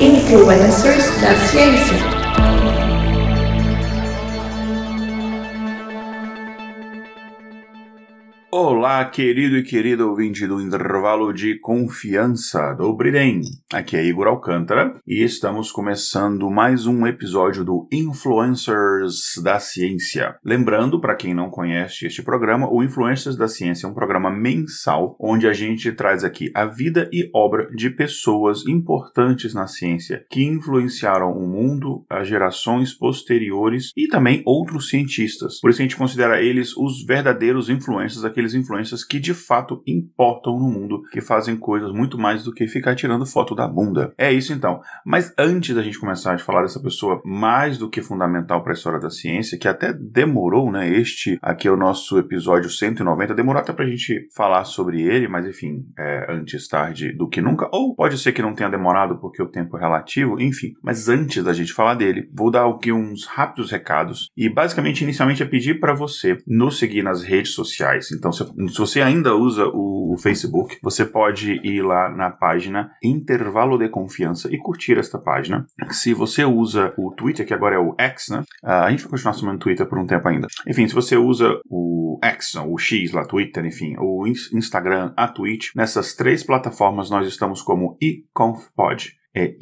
Influencers da Ciência. Olá, querido e querida ouvinte do intervalo de confiança do Bridem. Aqui é Igor Alcântara e estamos começando mais um episódio do Influencers da Ciência. Lembrando, para quem não conhece este programa, o Influencers da Ciência é um programa mensal onde a gente traz aqui a vida e obra de pessoas importantes na ciência que influenciaram o mundo, as gerações posteriores e também outros cientistas. Por isso a gente considera eles os verdadeiros influencers, aqueles influencers que de fato importam no mundo, que fazem coisas muito mais do que ficar tirando foto da bunda. É isso então. Mas antes da gente começar a falar dessa pessoa mais do que fundamental para a história da ciência, que até demorou, né? Este aqui é o nosso episódio 190, demorou até para a gente falar sobre ele, mas enfim, é antes tarde do que nunca, ou pode ser que não tenha demorado porque o tempo é relativo, enfim. Mas antes da gente falar dele, vou dar aqui uns rápidos recados e basicamente inicialmente é pedir para você nos seguir nas redes sociais. Então, se, se você ainda usa o, o Facebook, você pode ir lá na página Intervalo de Confiança e curtir esta página. Se você usa o Twitter, que agora é o X, né? Ah, a gente vai continuar chamando Twitter por um tempo ainda. Enfim, se você usa o X, o X lá, Twitter, enfim, o Instagram, a Twitch, nessas três plataformas nós estamos como iConfPod. É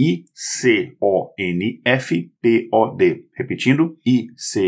I-C-O-N-F-P-O-D. Repetindo, I-C-O-N-F-P-O-D.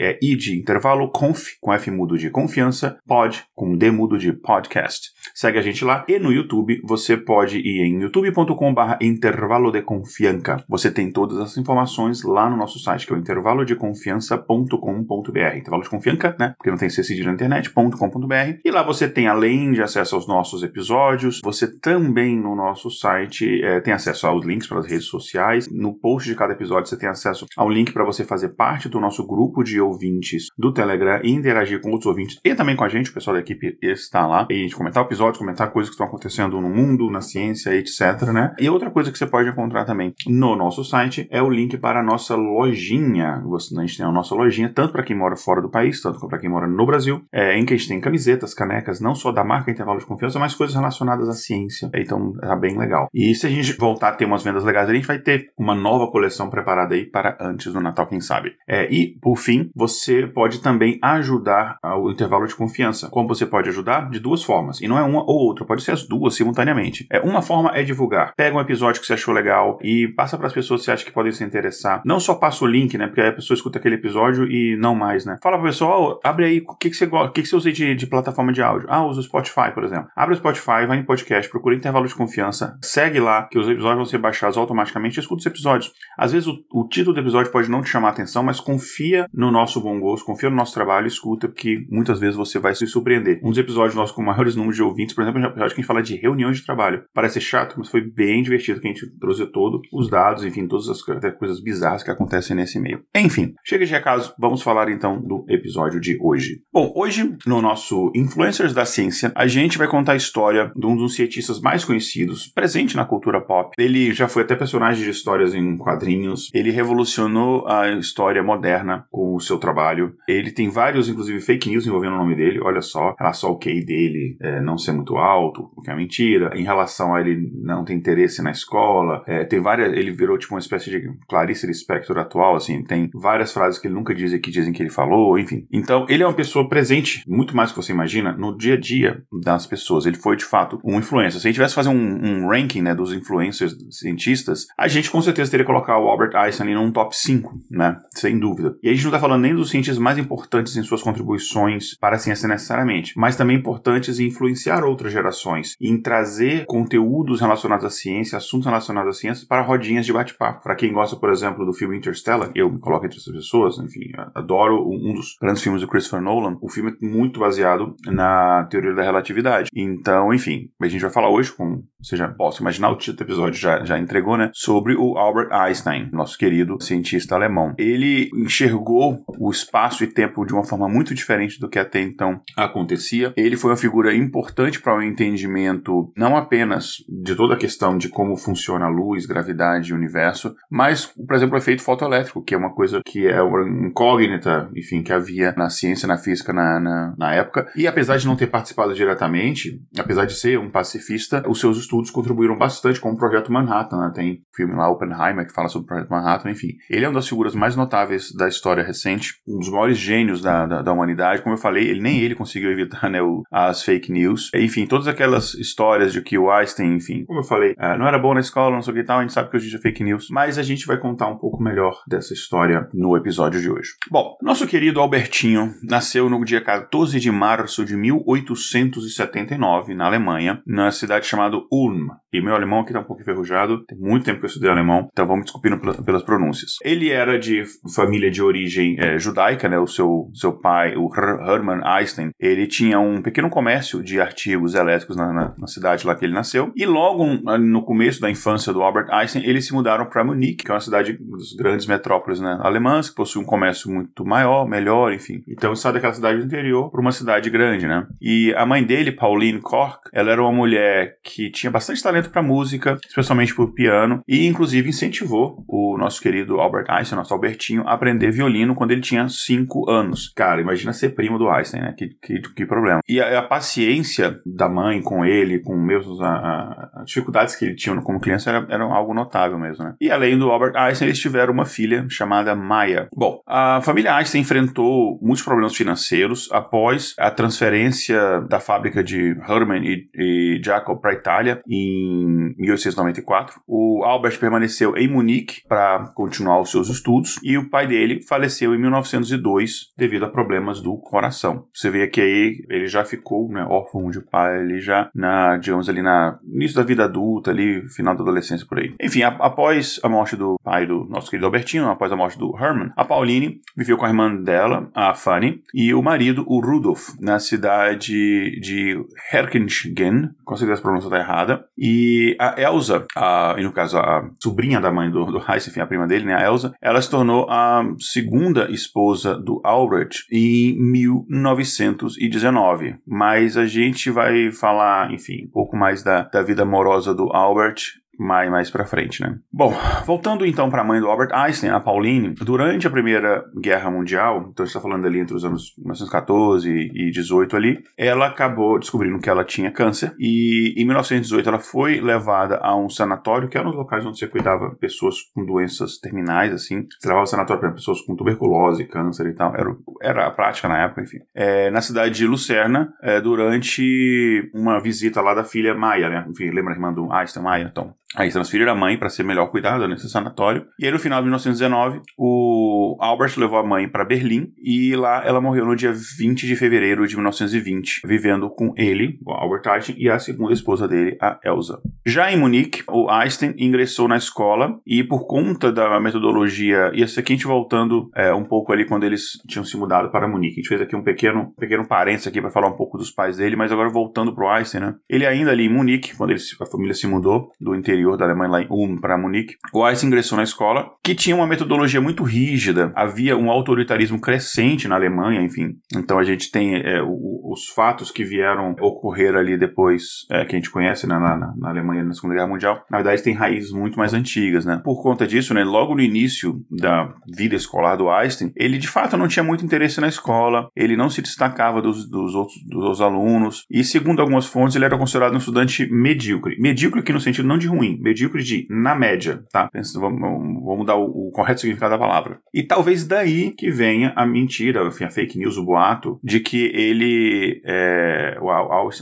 É I de intervalo, conf, com F mudo de confiança, pod, com D mudo de podcast. Segue a gente lá. E no YouTube, você pode ir em youtube.com.br intervalo de confianca. Você tem todas as informações lá no nosso site, que é o intervalodeconfiança.com.br. Intervalo de confianca, né? Porque não tem C cedilha na internet.com.br. E lá você tem, além de acesso aos nossos episódios, você também no nosso site é, tem acesso aos links para as redes sociais. No post de cada episódio você tem acesso ao link para você fazer parte do nosso grupo de ouvintes do Telegram e interagir com outros ouvintes e também com a gente, o pessoal da equipe está lá, e a gente comentar episódios, comentar coisas que estão acontecendo no mundo, na ciência, etc, né? E outra coisa que você pode encontrar também no nosso site é o link para a nossa lojinha. A gente tem a nossa lojinha, tanto para quem mora fora do país, tanto para quem mora no Brasil, é, em que a gente tem camisetas, canecas, não só da marca Intervalo de Confiança, mas coisas relacionadas à ciência. Então, tá bem legal. E se a gente voltar a ter umas vendas legais, a gente vai ter uma nova coleção preparada aí para antes do Natal, quem sabe. É, e, por fim, você pode também ajudar o intervalo de confiança. Como você pode ajudar? De duas formas. E não é uma ou outra, pode ser as duas simultaneamente. É, uma forma é divulgar. Pega um episódio que você achou legal e passa para as pessoas que você acha que podem se interessar. Não só passa o link, né? Porque aí a pessoa escuta aquele episódio e não mais, né? Fala para a pessoa, oh, abre aí, o que, que você que, que você usa de, de plataforma de áudio? Ah, usa o Spotify, por exemplo. Abre o Spotify, vai em podcast, procura intervalo de confiança, segue lá, que os episódios vão ser baixados automaticamente e escuta os episódios. Às vezes o, o título do episódio pode não te chamar a atenção, mas confia no nosso bom gosto, confia no nosso trabalho escuta, porque muitas vezes você vai se surpreender. Um dos episódios nossos com maiores números de ouvintes, por exemplo, é um episódio que a gente fala de reuniões de trabalho. Parece chato, mas foi bem divertido, que a gente trouxe todo os dados, enfim, todas as coisas bizarras que acontecem nesse meio. Enfim, chega de recados, vamos falar então do episódio de hoje. Bom, hoje, no nosso Influencers da Ciência, a gente vai contar a história de um dos cientistas mais conhecidos, presente na cultura pop. Ele já foi até personagem de histórias em quadrinhos, ele revolucionou a história moderna com o seu trabalho. Ele tem vários, inclusive, fake news envolvendo o nome dele, olha só, relação ao QI dele é, não ser muito alto, o que é mentira, em relação a ele não ter interesse na escola, é, tem várias, ele virou tipo uma espécie de Clarice Lispector atual, assim, tem várias frases que ele nunca diz que dizem que ele falou, enfim. Então, ele é uma pessoa presente, muito mais do que você imagina, no dia a dia das pessoas. Ele foi, de fato, um influencer. Se a gente tivesse fazer um, um ranking, né, dos influencers cientistas, a gente com certeza teria que colocar o Albert Einstein ali num top 5, né, sem dúvida. E a gente não tá falando nem dos cientistas mais importantes em suas contribuições para a ciência necessariamente, mas também importantes em influenciar outras gerações, em trazer conteúdos relacionados à ciência, assuntos relacionados à ciência para rodinhas de bate-papo. Para quem gosta, por exemplo, do filme Interstellar, eu me coloco entre essas pessoas, enfim, adoro um dos grandes filmes do Christopher Nolan. O filme é muito baseado na teoria da relatividade. Então, enfim, a gente vai falar hoje com, você já posso imaginar, o título do episódio já, já entregou, né, sobre o o Albert Einstein, nosso querido cientista alemão. Ele enxergou o espaço e tempo de uma forma muito diferente do que até então acontecia. Ele foi uma figura importante para o entendimento não apenas de toda a questão de como funciona a luz, gravidade e universo, mas, por exemplo, o efeito fotoelétrico, que é uma coisa que é uma incógnita, enfim, que havia na ciência, na física na, na, na época. E apesar de não ter participado diretamente, apesar de ser um pacifista, os seus estudos contribuíram bastante com o projeto Manhattan. Né? Tem o filme lá, Oppenheimer, que fala sobre o projeto Manhattan, enfim. Ele é uma das figuras mais notáveis da história recente, um dos maiores gênios da, da, da humanidade. Como eu falei, ele, nem ele conseguiu evitar né, o, as fake news. Enfim, todas aquelas histórias de que o Einstein, enfim, como eu falei, uh, não era bom na escola, não sei o que e tal, a gente sabe que hoje é fake news, mas a gente vai contar um pouco melhor dessa história no episódio de hoje. Bom, nosso querido Albertinho nasceu no dia 14 de março de 1879, na Alemanha, na cidade chamada Ulm. E meu alemão aqui tá um pouco enferrujado, tem muito tempo que eu estudei alemão, então vamos desculpindo pelas pronúncias. Ele era de família de origem é, judaica, né? O seu, seu pai, o Hermann Einstein, ele tinha um pequeno comércio de artigos elétricos na, na, na cidade lá que ele nasceu. E logo no começo da infância do Albert Einstein, eles se mudaram para Munique, que é uma cidade, uma das grandes metrópoles né, alemãs, que possui um comércio muito maior, melhor, enfim. Então sai daquela cidade do interior para uma cidade grande, né? E a mãe dele, Pauline Kork, ela era uma mulher que tinha bastante talento talento para música, especialmente por piano, e inclusive incentivou o nosso querido Albert Einstein, nosso Albertinho, a aprender violino quando ele tinha 5 anos. Cara, imagina ser primo do Einstein, né? Que, que, que problema. E a, a, paciência da mãe com ele, com mesmo as dificuldades que ele tinha como criança, era, era algo notável mesmo, né? E além do Albert Einstein, eles tiveram uma filha chamada Maya. Bom, a família Einstein enfrentou muitos problemas financeiros após a transferência da fábrica de Hermann e, e Jacob para a Itália em em 1894. O Albert permaneceu em Munique para continuar os seus estudos e o pai dele faleceu em 1902 devido a problemas do coração. Você vê que aí ele já ficou né, órfão de pai, ele já na, digamos ali na início da vida adulta, ali final da adolescência por aí. Enfim, a, após a morte do pai do nosso querido Albertino, após a morte do Herman, a Pauline viveu com a irmã dela, a Fanny, e o marido, o Rudolf, na cidade de Herkingen, com certeza a pronúncia está errada, e e a Elsa, a, e no caso a sobrinha da mãe do, do enfim, a prima dele, né, a Elsa, ela se tornou a segunda esposa do Albert em 1919. Mas a gente vai falar, enfim, um pouco mais da, da vida amorosa do Albert mais, mais pra frente, né? Bom, voltando então para a mãe do Albert Einstein, a Pauline, durante a Primeira Guerra Mundial, então a gente tá falando ali entre os anos 1914 e 18 ali, ela acabou descobrindo que ela tinha câncer e em 1918 ela foi levada a um sanatório, que era um dos locais onde você cuidava pessoas com doenças terminais, assim. Você levava sanatório para pessoas com tuberculose, câncer e tal. Era, era a prática na época, enfim. É, na cidade de Lucerna, é, durante uma visita lá da filha Maia, né? Enfim, lembra a irmã do Einstein, Maia? Então, Aí transferiram a mãe para ser melhor cuidada nesse sanatório. E aí, no final de 1919, o Albert levou a mãe para Berlim e lá ela morreu no dia 20 de fevereiro de 1920, vivendo com ele, o Albert Einstein, e a segunda esposa dele, a Elsa. Já em Munique, o Einstein ingressou na escola e por conta da metodologia, e esse aqui a gente voltando é, um pouco ali quando eles tinham se mudado para Munique. A gente fez aqui um pequeno, pequeno parênteses aqui para falar um pouco dos pais dele, mas agora voltando pro Einstein, né? Ele ainda ali em Munique, quando ele, a família se mudou do interior interior da Alemanha, lá em Ulm, para Munique, o Weiss ingressou na escola, que tinha uma metodologia muito rígida, havia um autoritarismo crescente na Alemanha, enfim. Então a gente tem é, o, os fatos que vieram ocorrer ali depois, é, que a gente conhece né, na, na, na, Alemanha na Segunda Guerra Mundial, na verdade tem raízes muito mais antigas, né? Por conta disso, né, logo no início da vida escolar do Einstein, ele de fato não tinha muito interesse na escola, ele não se destacava dos, dos outros dos alunos, e segundo algumas fontes, ele era considerado um estudante medíocre. Medíocre aqui no sentido não de ruim, ruim, medíocre de na média, tá? Vamos, vamos dar o, o, correto significado da palavra. E talvez daí que venha a mentira, enfim, a fake news, o boato, de que ele, é,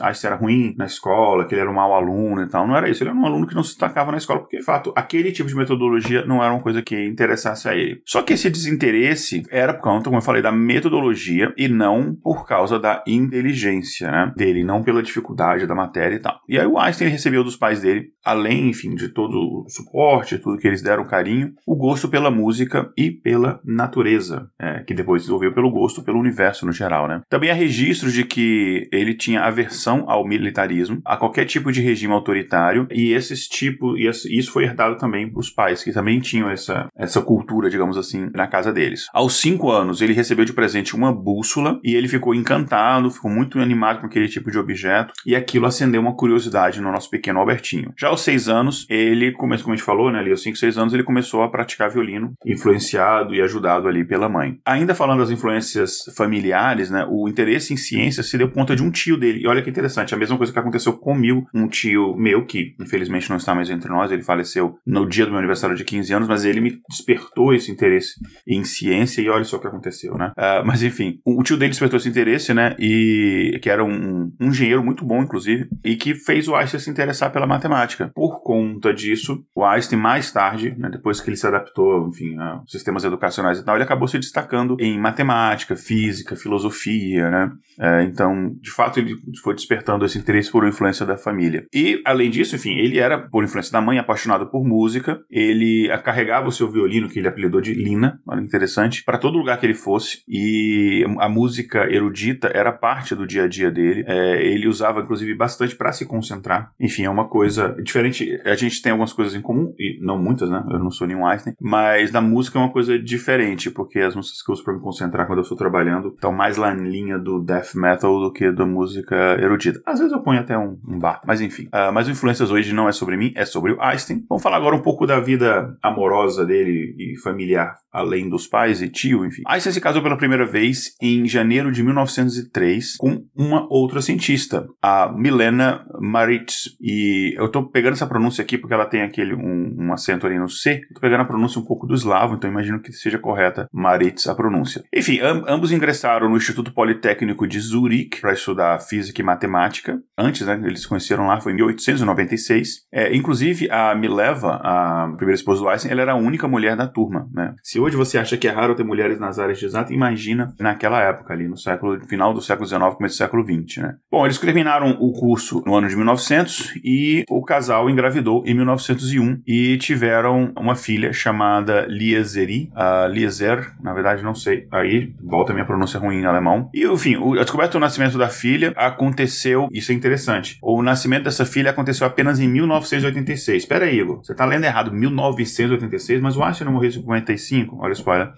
Einstein era ruim na escola, que ele era um mau aluno e tal. Não era isso, ele era um aluno que não se destacava na escola, porque, de fato, aquele tipo de metodologia não era uma coisa que interessasse a ele. Só que esse desinteresse era por conta, como eu falei, da metodologia e não por causa da inteligência, né? Dele, não pela dificuldade da matéria e tal. E aí o Einstein recebeu dos pais dele, além enfim, de todo o suporte, tudo que eles deram carinho, o gosto pela música e pela natureza, é, que depois desenvolveu pelo gosto pelo universo no geral, né? Também há registros de que ele tinha aversão ao militarismo, a qualquer tipo de regime autoritário, e esses tipos, e isso foi herdado também para os pais, que também tinham essa, essa cultura, digamos assim, na casa deles. Aos cinco anos, ele recebeu de presente uma bússola e ele ficou encantado, ficou muito animado com aquele tipo de objeto, e aquilo acendeu uma curiosidade no nosso pequeno Albertinho. Já aos seis anos, ele começou, como a gente falou, né, ali aos cinco, seis anos, ele começou a praticar violino, influenciado e ajudado ali pela mãe. Ainda falando das influências familiares, né, o interesse em ciência se deu conta de um tio dele. E olha que interessante, a mesma coisa que aconteceu comigo, um tio meu que infelizmente não está mais entre nós, ele faleceu no dia do meu aniversário de 15 anos, mas ele me despertou esse interesse em ciência e olha só o que aconteceu, né? Uh, mas enfim, o tio dele despertou esse interesse, né? E que era um, um engenheiro muito bom, inclusive, e que fez o Einstein se interessar pela matemática. Por conta disso, o Einstein mais tarde, né, depois que ele se adaptou, enfim, sistemas educacionais e tal, ele acabou se destacando em matemática, física, filosofia, né? Uh, então, de fato, ele foi despertando esse interesse por influência da família. E, além disso, enfim, ele era, por influência da mãe, apaixonado por música. Ele carregava o seu violino, que ele apelidou de Lina, olha interessante, para todo lugar que ele fosse. E a música erudita era parte do dia a dia dele. É, ele usava, inclusive, bastante para se concentrar. Enfim, é uma coisa diferente. A gente tem algumas coisas em comum, e não muitas, né? Eu não sou nenhum Einstein, mas na música é uma coisa diferente, porque as músicas que eu uso para me concentrar quando eu estou trabalhando estão mais lá em linha do death metal do que da música erudita. Às vezes eu ponho até um, um bar, mas enfim. Uh, mas o Influências hoje não é sobre mim, é sobre o Einstein. Vamos falar agora um pouco da vida amorosa dele e familiar, além dos pais e tio, enfim. Einstein se casou pela primeira vez em janeiro de 1903 com uma outra cientista, a Milena Maritz. E eu tô pegando essa pronúncia aqui porque ela tem aquele um, um acento ali no C. Tô pegando a pronúncia um pouco do eslavo, então imagino que seja correta Maritz a pronúncia. Enfim, ambos ingressaram no Instituto Politécnico de Zurique para estudar física e matemática. Antes, né, eles se conheceram lá, foi em 1896. É, inclusive, a Mileva, a primeira esposa do Einstein, ela era a única mulher da turma, né? Se hoje você acha que é raro ter mulheres nas áreas de exato, imagina naquela época ali, no século, final do século XIX, começo do século XX, né? Bom, eles terminaram o curso no ano de 1900 e o casal engravidou em 1901 e tiveram uma filha chamada Liezeri, uh, Lieser, na verdade não sei, aí volta a minha pronúncia ruim em alemão. E, enfim, o, a descoberta do nascimento da filha aconteceu, isso é interessante, o nascimento dessa filha aconteceu apenas em 1986. Espera aí, Igor, você tá lendo errado, 1986, mas o Einstein não morreu em 55, olha o spoiler.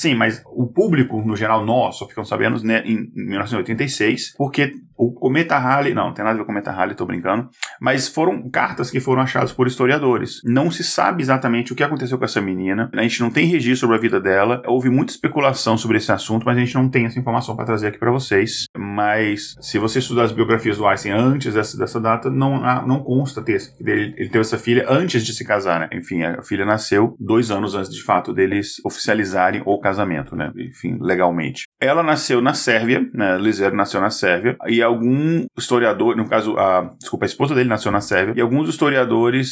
Sim, mas o público, no geral, nós só ficamos sabendo né, em 1986, porque o cometa Halley, não, não tem nada a ver com o cometa Halley, tô brincando, mas foram cartas que foram achadas por historiadores. Não se sabe exatamente o que aconteceu com essa menina, a gente não tem registro sobre a vida dela, houve muita especulação sobre esse assunto, mas a gente não tem essa informação para trazer aqui para vocês. Mas se você estudar as biografias do Einstein antes dessa, dessa data, não, não consta ter, ele, ele teve essa filha antes de se casar, né? Enfim, a filha nasceu dois anos antes de fato deles oficializarem o casamento, né? Enfim, legalmente. Ela nasceu na Sérvia, né? Nasceu na Sérvia, e algum historiador, no caso, a, desculpa, a esposa dele nasceu na Sérvia, e alguns historiadores,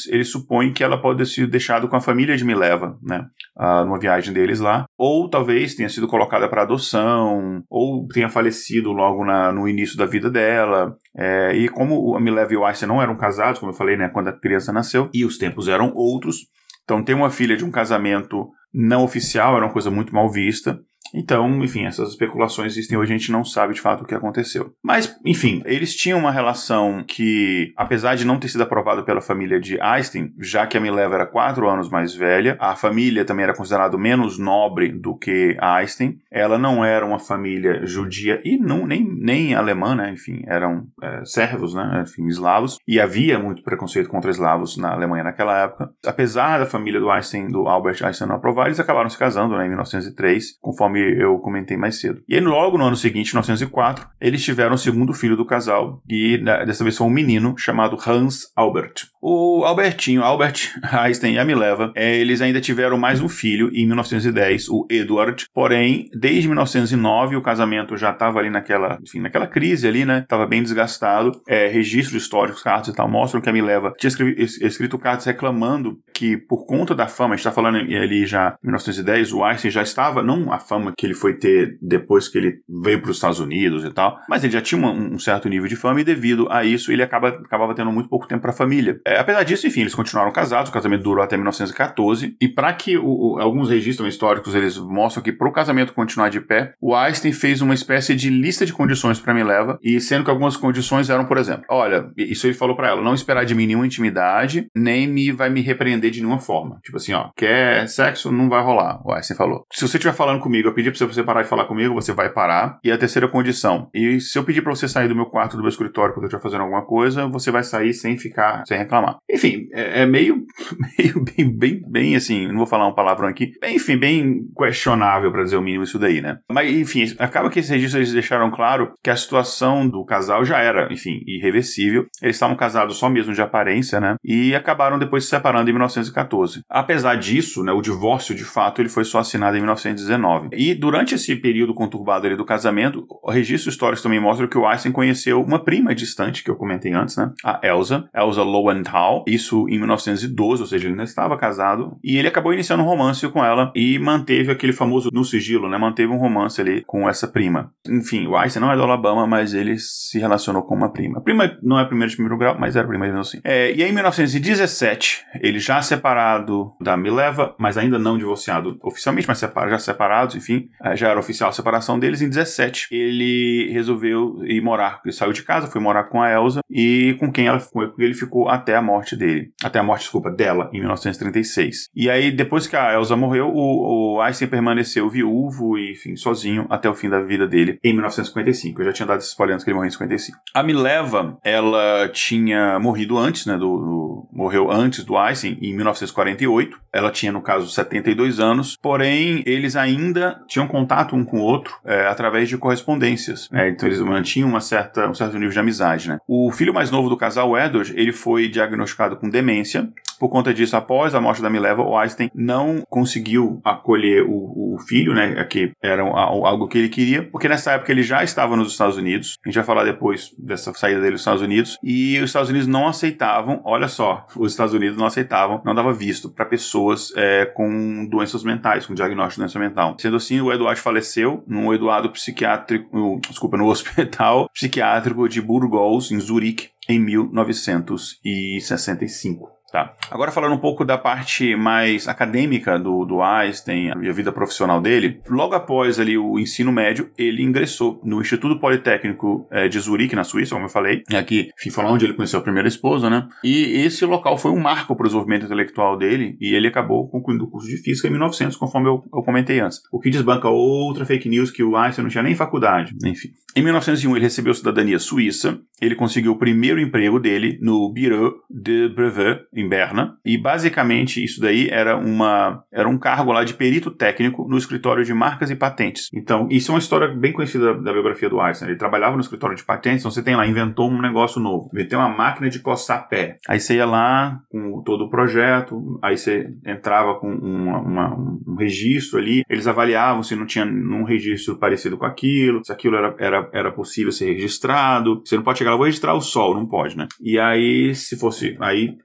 eles supõem que ela pode ter sido deixada com a família de Mileva, né? Uh, numa viagem deles lá, ou talvez tenha sido colocada para adoção, ou tenha falecido logo na, no início da vida dela. É, e como a Mileva e o Einstein não eram casados, como eu falei, né, quando a criança nasceu, e os tempos eram outros, então ter uma filha de um casamento não oficial era uma coisa muito mal vista. Então, enfim, essas especulações existem hoje, a gente não sabe de fato o que aconteceu. Mas, enfim, eles tinham uma relação que, apesar de não ter sido aprovada pela família de Einstein, já que a Mileva era quatro anos mais velha, a família também era considerada menos nobre do que Einstein, ela não era uma família judia e não, nem, nem alemã, né? Enfim, eram é, servos, né? Enfim, eslavos, e havia muito preconceito contra eslavos na Alemanha naquela época. Apesar da família do Einstein, do Albert Einstein não aprovar, eles acabaram se casando né, em 1903, conforme conforme eu comentei mais cedo. E aí, logo no ano seguinte, 1904, eles tiveram o segundo filho do casal, e né, dessa vez foi um menino chamado Hans Albert. O Albertinho, Albert Einstein e a Mileva, é, eles ainda tiveram mais um filho em 1910, o Edward. Porém, desde 1909 o casamento já estava ali naquela, enfim, naquela crise ali, né? Estava bem desgastado. É, registros históricos, cartas e tal, mostram que a Mileva tinha escrito cartas reclamando que por conta da fama, a gente está falando ali já em 1910, o Einstein já estava, não a fama fama que ele foi ter depois que ele veio para os Estados Unidos e tal, mas ele já tinha um, um, certo nível de fama e devido a isso ele acaba, acabava tendo muito pouco tempo para a família. É, apesar disso, enfim, eles continuaram casados, o casamento durou até 1914 e para que o, o, alguns registros históricos eles mostram que para o casamento continuar de pé, o Einstein fez uma espécie de lista de condições para Mileva e sendo que algumas condições eram, por exemplo, olha, isso ele falou para ela, não esperar de mim nenhuma intimidade, nem me vai me repreender de nenhuma forma. Tipo assim, ó, quer sexo, não vai rolar. O Einstein falou. Se você estiver falando comigo, pedir pra você parar de falar comigo, você vai parar. E a terceira condição. E se eu pedir pra você sair do meu quarto, do meu escritório, quando eu estiver fazendo alguma coisa, você vai sair sem ficar, sem reclamar. Enfim, é, é meio, meio bem, bem, bem assim, não vou falar um palavrão aqui, bem, enfim, bem questionável, para dizer o mínimo, isso daí, né? Mas, enfim, acaba que esses registros eles deixaram claro que a situação do casal já era, enfim, irreversível. Eles estavam casados só mesmo de aparência, né? E acabaram depois se separando em 1914. Apesar disso, né, o divórcio de fato ele foi só assinado em 1919. E durante esse período conturbado ali do casamento, o registro histórico também mostra que o Einstein conheceu uma prima distante que eu comentei antes, né? A Elsa, Elsa Lowenthal, isso em 1912, ou seja, ele ainda estava casado, e ele acabou iniciando um romance com ela e manteve aquele famoso no sigilo, né? Manteve um romance ali com essa prima. Enfim, o Einstein não é do Alabama, mas ele se relacionou com uma prima. A prima não é primeira de primeiro grau, mas era prima mesmo assim. É, e aí, em 1917, ele já separado da Mileva, mas ainda não divorciado oficialmente, mas separa, já separados, enfim, é, já era oficial a separação deles. Em 17, ele resolveu ir morar, ele saiu de casa, foi morar com a Elsa e com quem ela, com ele ficou até a morte dele, até a morte, desculpa, dela, em 1936. E aí, depois que a Elsa morreu, o, o Einstein permaneceu viúvo e, enfim, sozinho até o fim da vida dele, em 1955. Eu já tinha dado esses spoilers que ele morreu em 55. A Mileva, ela tinha morrido antes, né, do, do morreu antes do Einstein, em 1948. Ela tinha, no caso, 72 anos, porém, eles ainda tinham contato um com o outro é, através de correspondências. Né? Então, eles mantinham uma certa, um certo nível de amizade. Né? O filho mais novo do casal, Edward, ele foi diagnosticado com demência. Por conta disso, após a morte da Mileva, o Einstein não conseguiu acolher o, o filho, né, que era algo que ele queria, porque nessa época ele já estava nos Estados Unidos. A gente vai falar depois dessa saída dele dos Estados Unidos. E os Estados Unidos não aceitavam, olha só, os Estados Unidos não aceitavam, não dava visto para pessoas é, com doenças mentais, com diagnóstico de doença mental. Sendo assim, o Eduardo faleceu no Eduardo psiquiátrico, no, desculpa, no hospital psiquiátrico de Burgos, em Zurique, em 1965. Tá. Agora falando um pouco da parte mais acadêmica do, do Einstein e a vida profissional dele, logo após ali o ensino médio, ele ingressou no Instituto Politécnico é, de Zurique, na Suíça, como eu falei, aqui, enfim, foi lá onde ele conheceu a primeira esposa, né? E esse local foi um marco para o desenvolvimento intelectual dele e ele acabou concluindo o curso de Física em 1900, conforme eu, eu comentei antes. O que desbanca outra fake news que o Einstein não tinha nem faculdade, enfim. Em 1901 ele recebeu cidadania suíça, ele conseguiu o primeiro emprego dele no Bureau de Brevet, em Berna, e basicamente isso daí era uma era um cargo lá de perito técnico no escritório de marcas e patentes. Então, isso é uma história bem conhecida da biografia do Einstein. Ele trabalhava no escritório de patentes, então você tem lá, inventou um negócio novo, inventou uma máquina de coçar pé. Aí você ia lá com todo o projeto, aí você entrava com uma, uma, um registro ali, eles avaliavam se não tinha um registro parecido com aquilo, se aquilo era, era, era possível ser registrado. Você não pode chegar lá, vou registrar o sol, não pode, né? E aí, se fosse, aí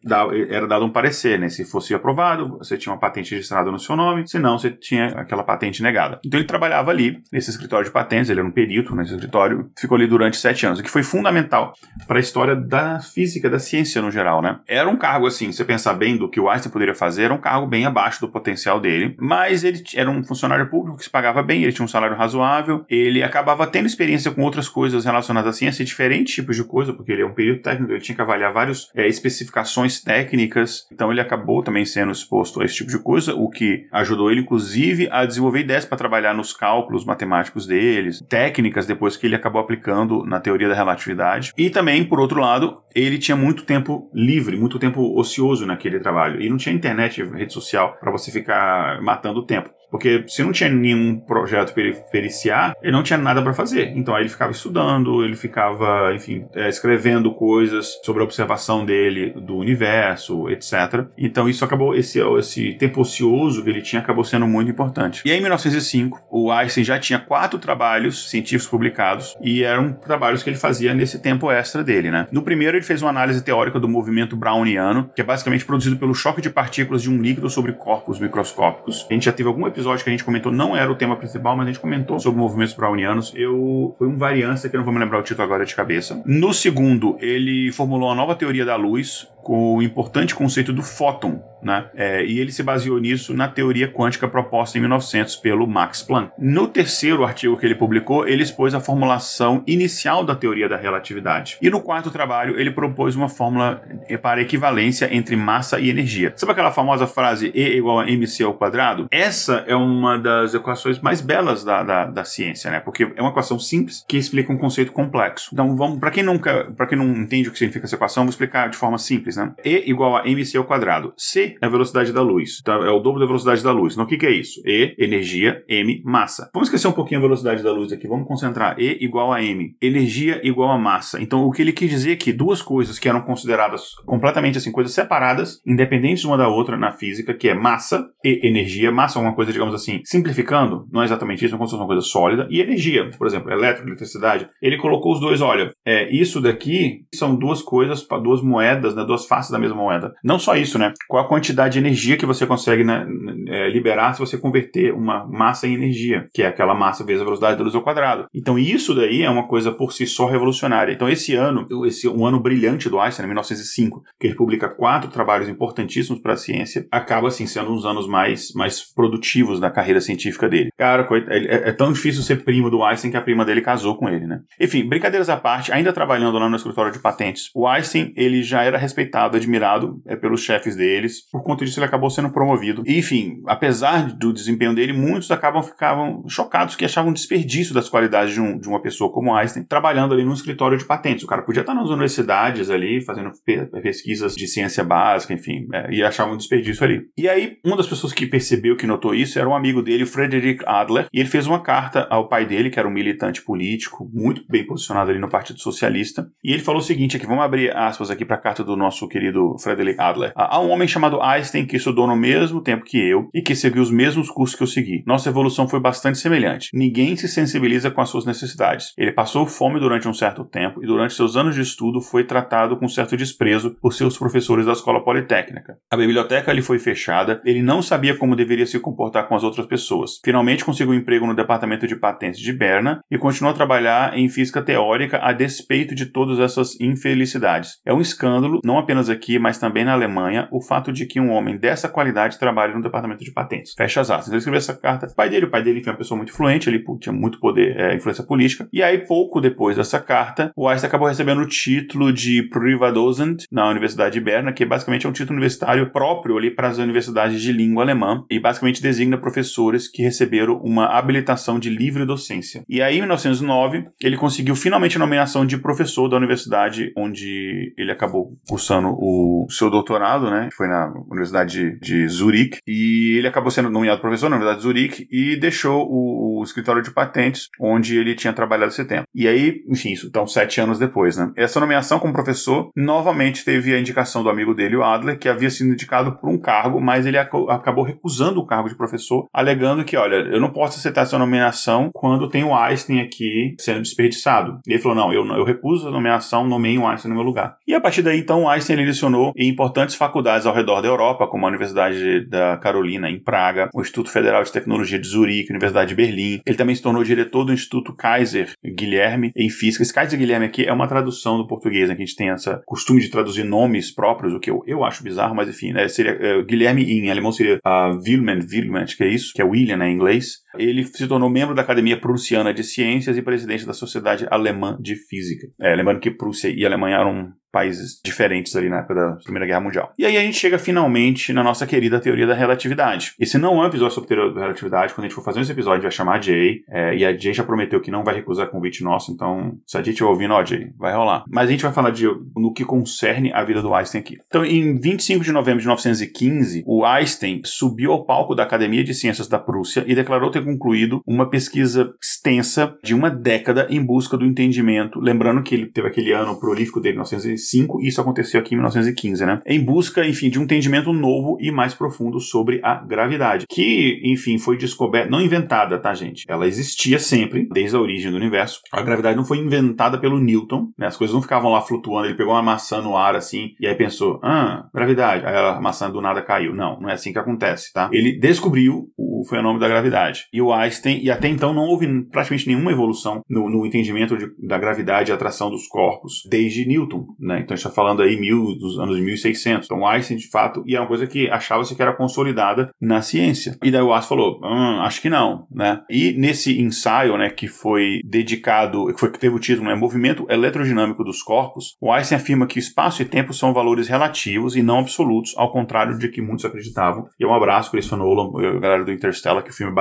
era dado um parecer, né? Se fosse aprovado, você tinha uma patente registrada no seu nome, se não, você tinha aquela patente negada. Então ele trabalhava ali, nesse escritório de patentes, ele era um perito nesse escritório, ficou ali durante sete anos, o que foi fundamental para a história da física, da ciência no geral, né? Era um cargo assim, se você pensar bem do que o Einstein poderia fazer, era um cargo bem abaixo do potencial dele, mas ele era um funcionário público que se pagava bem, ele tinha um salário razoável, ele acabava tendo experiência com outras coisas relacionadas à ciência, diferentes tipos de coisa, porque ele é um perito técnico, ele tinha que avaliar várias é, especificações técnicas, então ele acabou também sendo exposto a esse tipo de coisa, o que ajudou ele, inclusive, a desenvolver ideias para trabalhar nos cálculos matemáticos deles, técnicas depois que ele acabou aplicando na teoria da relatividade. E também, por outro lado, ele tinha muito tempo livre, muito tempo ocioso naquele trabalho. E não tinha internet, rede social, para você ficar matando o tempo. Porque se não tinha nenhum projeto para ele periciar, ele não tinha nada para fazer. Então aí ele ficava estudando, ele ficava, enfim, é, escrevendo coisas sobre a observação dele do universo, etc. Então isso acabou, esse, esse tempo ocioso que ele tinha acabou sendo muito importante. E aí, em 1905, o Einstein já tinha quatro trabalhos científicos publicados e eram trabalhos que ele fazia nesse tempo extra dele, né? No primeiro, ele fez uma análise teórica do movimento browniano, que é basicamente produzido pelo choque de partículas de um líquido sobre corpos microscópicos. A gente já teve algum episódio episódio que a gente comentou, não era o tema principal, mas a gente comentou sobre movimentos brownianos. Eu foi um variância que eu não vou me lembrar o título agora de cabeça. No segundo, ele formulou uma nova teoria da luz com o importante conceito do fóton, né? É, e ele se baseou nisso na teoria quântica proposta em 1900 pelo Max Planck. No terceiro artigo que ele publicou, ele expôs a formulação inicial da teoria da relatividade. E no quarto trabalho, ele propôs uma fórmula para equivalência entre massa e energia. Sabe aquela famosa frase E igual a mc ao quadrado? Essa é uma das equações mais belas da, da, da ciência, né? Porque é uma equação simples que explica um conceito complexo. Então, vamos para quem nunca, para quem não entende o que significa essa equação, vou explicar de forma simples simples, né? E igual a mc ao quadrado. C é a velocidade da luz. Então, é o dobro da velocidade da luz. Então, o que, que é isso? E, energia, m, massa. Vamos esquecer um pouquinho a velocidade da luz aqui. Vamos concentrar. E igual a m. Energia igual a massa. Então, o que ele quis dizer é que duas coisas que eram consideradas completamente assim, coisas separadas, independentes uma da outra na física, que é massa e energia. Massa é uma coisa, digamos assim, simplificando, não é exatamente isso, é se fosse uma coisa sólida. E energia, por exemplo, elétrica, eletricidade. Ele colocou os dois, olha, é, isso daqui são duas coisas, duas moedas, né, duas duas faces da mesma moeda. Não só isso, né? Qual a quantidade de energia que você consegue né, é, liberar se você converter uma massa em energia, que é aquela massa vezes a velocidade da luz ao quadrado. Então isso daí é uma coisa por si só revolucionária. Então esse ano, esse um ano brilhante do Einstein, 1905, que ele publica quatro trabalhos importantíssimos para a ciência, acaba assim sendo uns anos mais mais produtivos da carreira científica dele. Cara, é, é tão difícil ser primo do Einstein que a prima dele casou com ele, né? Enfim, brincadeiras à parte, ainda trabalhando lá no escritório de patentes, o Einstein ele já era respeitado respeitado, admirado é, pelos chefes deles. Por conta disso, ele acabou sendo promovido. E, enfim, apesar do desempenho dele, muitos acabam ficavam chocados que achavam desperdício das qualidades de, um, de uma pessoa como Einstein trabalhando ali no escritório de patentes. O cara podia estar nas universidades ali, fazendo pe pesquisas de ciência básica, enfim, é, e achavam desperdício ali. E aí, uma das pessoas que percebeu que notou isso era um amigo dele, Frederick Adler, e ele fez uma carta ao pai dele, que era um militante político, muito bem posicionado ali no Partido Socialista, e ele falou o seguinte aqui, vamos abrir aspas aqui para a carta do nosso nosso querido Frederick Adler. Há um homem chamado Einstein que estudou no mesmo tempo que eu e que seguiu os mesmos cursos que eu segui. Nossa evolução foi bastante semelhante. Ninguém se sensibiliza com as suas necessidades. Ele passou fome durante um certo tempo e durante seus anos de estudo foi tratado com certo desprezo por seus professores da escola politécnica. A biblioteca lhe foi fechada, ele não sabia como deveria se comportar com as outras pessoas. Finalmente conseguiu um emprego no departamento de patentes de Berna e continuou a trabalhar em física teórica a despeito de todas essas infelicidades. É um escândalo, não apenas apenas aqui, mas também na Alemanha, o fato de que um homem dessa qualidade trabalhe no departamento de patentes. Fecha as asas. Então ele escreveu essa carta. O pai dele, o pai dele foi uma pessoa muito influente, ele tinha muito poder, é, influência política. E aí, pouco depois dessa carta, o Einstein acabou recebendo o título de Privatdozent na Universidade de Berna, que basicamente é um título universitário próprio ali para as universidades de língua alemã e basicamente designa professores que receberam uma habilitação de livre docência. E aí, em 1909, ele conseguiu finalmente a nomeação de professor da universidade onde ele acabou cursando o seu doutorado, né? Foi na Universidade de, de Zurique. E ele acabou sendo nomeado professor na Universidade de Zurique e deixou o, o, escritório de patentes, onde ele tinha trabalhado esse tempo. E aí, enfim, isso então sete anos depois, né? Essa nomeação como professor novamente teve a indicação do amigo dele, o Adler, que havia sido indicado por um cargo, mas ele ac acabou recusando o cargo de professor, alegando que, olha, eu não posso aceitar essa nomeação quando tem o Einstein aqui sendo desperdiçado. E ele falou: não, eu, eu recuso a nomeação, nomeei o Einstein no meu lugar. E a partir daí, então, o Einstein ele lecionou em importantes faculdades ao redor da Europa, como a Universidade da Carolina, em Praga, o Instituto Federal de Tecnologia de Zurique, a Universidade de Berlim. Ele também se tornou diretor do Instituto Kaiser Guilherme em Física. Esse Kaiser Guilherme aqui é uma tradução do português, né, que a gente tem esse costume de traduzir nomes próprios, o que eu, eu acho bizarro, mas enfim, né, seria, uh, Guilherme em alemão seria uh, Wilhelm, Wilhelm, que é isso, que é William né, em inglês. Ele se tornou membro da Academia Prussiana de Ciências e presidente da Sociedade Alemã de Física. É, lembrando que Prússia e Alemanha eram países diferentes ali na época da Primeira Guerra Mundial. E aí a gente chega finalmente na nossa querida teoria da relatividade. Esse não é um episódio sobre teoria da relatividade. Quando a gente for fazer esse episódio, a gente vai chamar a Jay. É, e a Jay já prometeu que não vai recusar convite nosso. Então, se a gente estiver ouvindo, ó, Jay, vai rolar. Mas a gente vai falar de no que concerne a vida do Einstein aqui. Então, em 25 de novembro de 1915, o Einstein subiu ao palco da Academia de Ciências da Prússia e declarou ter concluído uma pesquisa extensa de uma década em busca do entendimento. Lembrando que ele teve aquele ano prolífico dele, 1905, e isso aconteceu aqui em 1915, né? Em busca, enfim, de um entendimento novo e mais profundo sobre a gravidade, que, enfim, foi descoberta, não inventada, tá, gente? Ela existia sempre, desde a origem do universo. A gravidade não foi inventada pelo Newton, né? As coisas não ficavam lá flutuando, ele pegou uma maçã no ar assim, e aí pensou, ah, gravidade. Aí a maçã do nada caiu. Não, não é assim que acontece, tá? Ele descobriu o fenômeno da gravidade. E o Einstein, e até então não houve praticamente nenhuma evolução no, no entendimento de, da gravidade e atração dos corpos desde Newton, né? Então a gente está falando aí mil, dos anos 1600. Então o Einstein, de fato, e é uma coisa que achava-se que era consolidada na ciência. E daí o Einstein falou, hum, acho que não, né? E nesse ensaio, né, que foi dedicado, que foi que teve o título, né, Movimento Eletrodinâmico dos Corpos, o Einstein afirma que espaço e tempo são valores relativos e não absolutos, ao contrário de que muitos acreditavam. E um abraço, Christopher Nolan, galera do Interstellar, que o filme é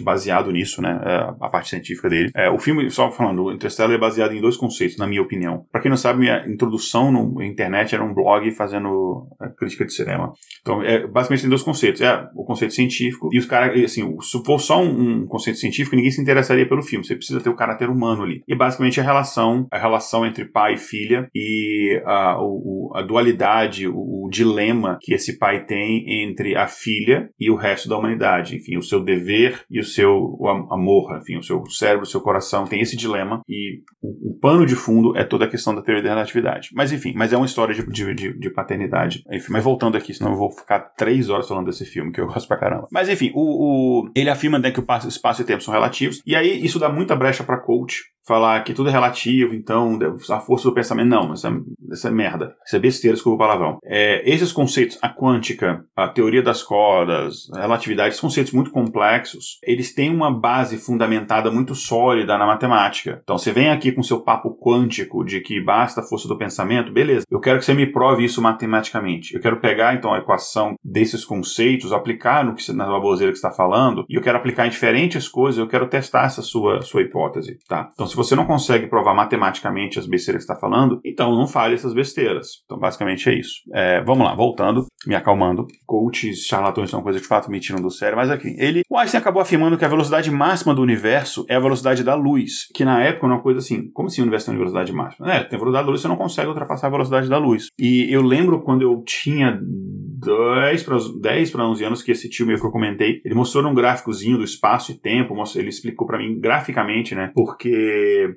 baseado nisso, né, é, a parte científica dele. É, o filme, só falando, Interstellar é baseado em dois conceitos, na minha opinião. Para quem não sabe, minha introdução na internet era um blog fazendo é, crítica de cinema. Então, é, basicamente tem dois conceitos. É o conceito científico e os caras, assim, se for só um, um conceito científico, ninguém se interessaria pelo filme. Você precisa ter o caráter humano ali. E basicamente a relação, a relação entre pai e filha e a, o, a dualidade, o, o, dilema que esse pai tem entre a filha e o resto da humanidade. Enfim, o seu dever e o seu o amor, enfim, o seu cérebro, o seu coração tem esse dilema e o, o pano de fundo é toda a questão da teoria da relatividade. Mas enfim, mas é uma história de, de, de, de paternidade. Enfim, mas voltando aqui, senão eu vou ficar três horas falando desse filme, que eu gosto pra caramba. Mas enfim, o, o ele afirma né, que o espaço e tempo são relativos, e aí isso dá muita brecha para coach falar que tudo é relativo, então a força do pensamento. Não, isso é, isso é merda. Isso é besteira, desculpa o palavrão. É, esses conceitos, a quântica, a teoria das cordas, a relatividade, esses conceitos muito complexos, eles têm uma base fundamentada muito sólida na matemática. Então você vem aqui com seu papo quântico de que basta a força do pensamento, beleza. Eu quero que você me prove isso matematicamente. Eu quero pegar então a equação desses conceitos, aplicar no que na baboseira que está falando, e eu quero aplicar em diferentes coisas, eu quero testar essa sua, sua hipótese, tá? Então se você não consegue provar matematicamente as besteiras que está falando, então não fale essas besteiras. Então, basicamente é isso. É, vamos lá, voltando, me acalmando. Coaches, charlatões são coisas de fato me tiram do sério, mas aqui, ele, o Einstein acabou afirmando que a velocidade máxima do universo é a velocidade da luz, que na época era uma coisa assim, como assim o universo tem velocidade máxima? É, tem velocidade da luz, você não consegue ultrapassar a velocidade da luz. E eu lembro quando eu tinha 10 para 10 para 11 anos que esse tio meu que eu comentei, ele mostrou um gráficozinho do espaço e tempo, ele explicou para mim graficamente, né, porque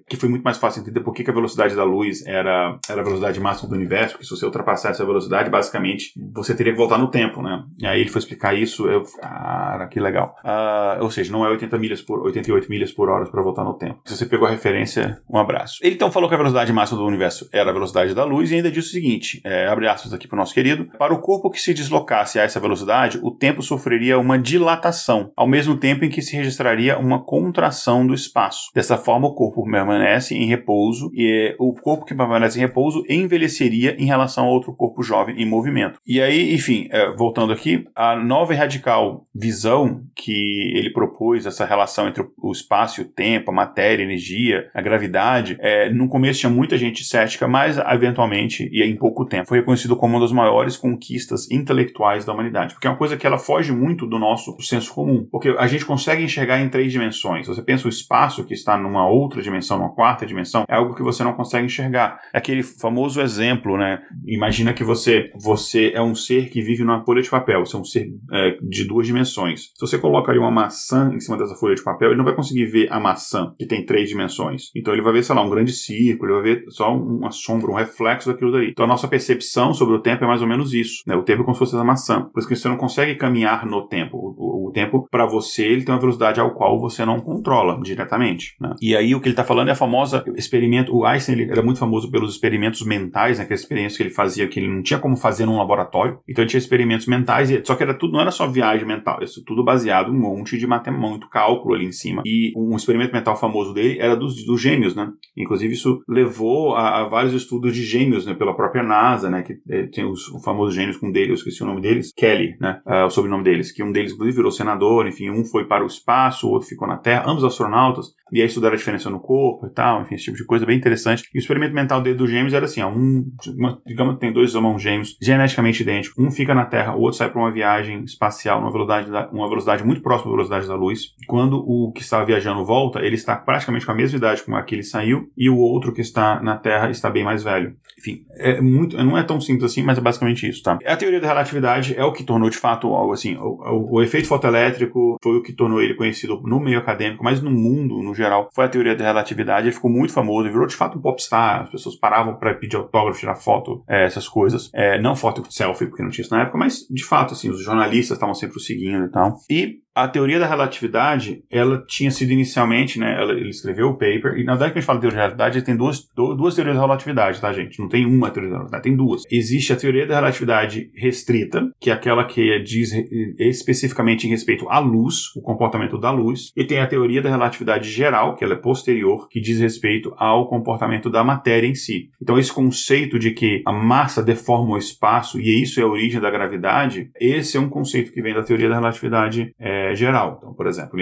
que foi muito mais fácil entender por que, a velocidade da luz era, era a velocidade máxima do universo, porque se você ultrapassar essa velocidade, basicamente, você teria que voltar no tempo, né? E aí ele foi explicar isso, eu, cara, que legal. Uh, ou seja, não é 80 milhas por 88 milhas por hora para voltar no tempo. Se você pegou a referência, um abraço. Ele então falou que a velocidade máxima do universo era a velocidade da luz e ainda disse o seguinte, é, abre aspas aqui para o nosso querido, para o corpo que se deslocasse a essa velocidade, o tempo sofreria uma dilatação, ao mesmo tempo em que se registraria uma contração do espaço. Dessa forma, o corpo corpo permanece em repouso e o corpo que permanece em repouso envelheceria em relação a outro corpo jovem em movimento. E aí, enfim, é, voltando aqui, a nova e radical visão que ele propôs, essa relação entre o espaço e o tempo, a matéria, a energia, a gravidade, é, no começo tinha muita gente cética, mas eventualmente, e em pouco tempo, foi reconhecido como uma das maiores conquistas intelectuais da humanidade. Porque é uma coisa que ela foge muito do nosso senso comum. Porque a gente consegue enxergar em três dimensões. Você pensa o espaço que está numa outra dimensão, numa quarta dimensão, é algo que você não consegue enxergar. É aquele famoso exemplo, né? Imagina que você, você é um ser que vive numa folha de papel, você é um ser é, de duas dimensões. Se você coloca ali uma maçã em cima dessa folha de papel, ele não vai conseguir ver a maçã, que tem três dimensões. Então ele vai ver, sei lá, um grande círculo, ele vai ver só uma sombra, um reflexo daquilo dali. Então a nossa percepção sobre o tempo é mais ou menos isso. Né? O tempo é como se fosse a maçã. Por isso que você não consegue caminhar no tempo. O, o, o tempo, para você, ele tem uma velocidade ao qual você não controla diretamente. Né? E aí o que ele está falando é a famosa experimento. O Einstein ele era muito famoso pelos experimentos mentais, né, aqueles experiências que ele fazia que ele não tinha como fazer num laboratório. Então ele tinha experimentos mentais, só que era tudo, não era só viagem mental, isso tudo baseado em um monte de matemática, muito cálculo ali em cima. E um experimento mental famoso dele era dos, dos gêmeos, né? Inclusive isso levou a, a vários estudos de gêmeos, né, pela própria NASA, né, que é, tem os famosos gêmeos com dele, eu esqueci o nome deles, Kelly, né? Uh, o sobrenome deles, que um deles inclusive virou senador, enfim, um foi para o espaço, o outro ficou na Terra, ambos astronautas, e aí estudaram a diferença no corpo e tal, enfim, esse tipo de coisa bem interessante. E o experimento mental dele dos gêmeos era assim, ó, um, uma, digamos que tem dois irmãos gêmeos geneticamente idênticos, um fica na Terra, o outro sai para uma viagem espacial numa velocidade, da, uma velocidade muito próxima da velocidade da luz. Quando o que estava viajando volta, ele está praticamente com a mesma idade com a que ele saiu, e o outro que está na Terra está bem mais velho. Enfim, é muito, não é tão simples assim, mas é basicamente isso, tá? A teoria da relatividade é o que tornou de fato algo assim, o, o, o efeito fotoelétrico foi o que tornou ele conhecido no meio acadêmico, mas no mundo, no geral, foi a teoria da relatividade, ele ficou muito famoso, virou de fato um popstar, as pessoas paravam para pedir autógrafo, tirar foto, é, essas coisas. É, não foto selfie, porque não tinha isso na época, mas de fato, assim, os jornalistas estavam sempre o seguindo e tal. E a teoria da relatividade, ela tinha sido inicialmente, né, ela, ele escreveu o paper, e na verdade que a gente fala de teoria da relatividade, tem duas, duas teorias da relatividade, tá, gente? Não tem uma teoria da relatividade, tem duas. Existe a teoria da relatividade restrita, que é aquela que diz especificamente em respeito à luz, o comportamento da luz, e tem a teoria da relatividade geral, que ela é posterior, que diz respeito ao comportamento da matéria em si. Então esse conceito de que a massa deforma o espaço, e isso é a origem da gravidade, esse é um conceito que vem da teoria da relatividade é, é, geral. Então, por exemplo,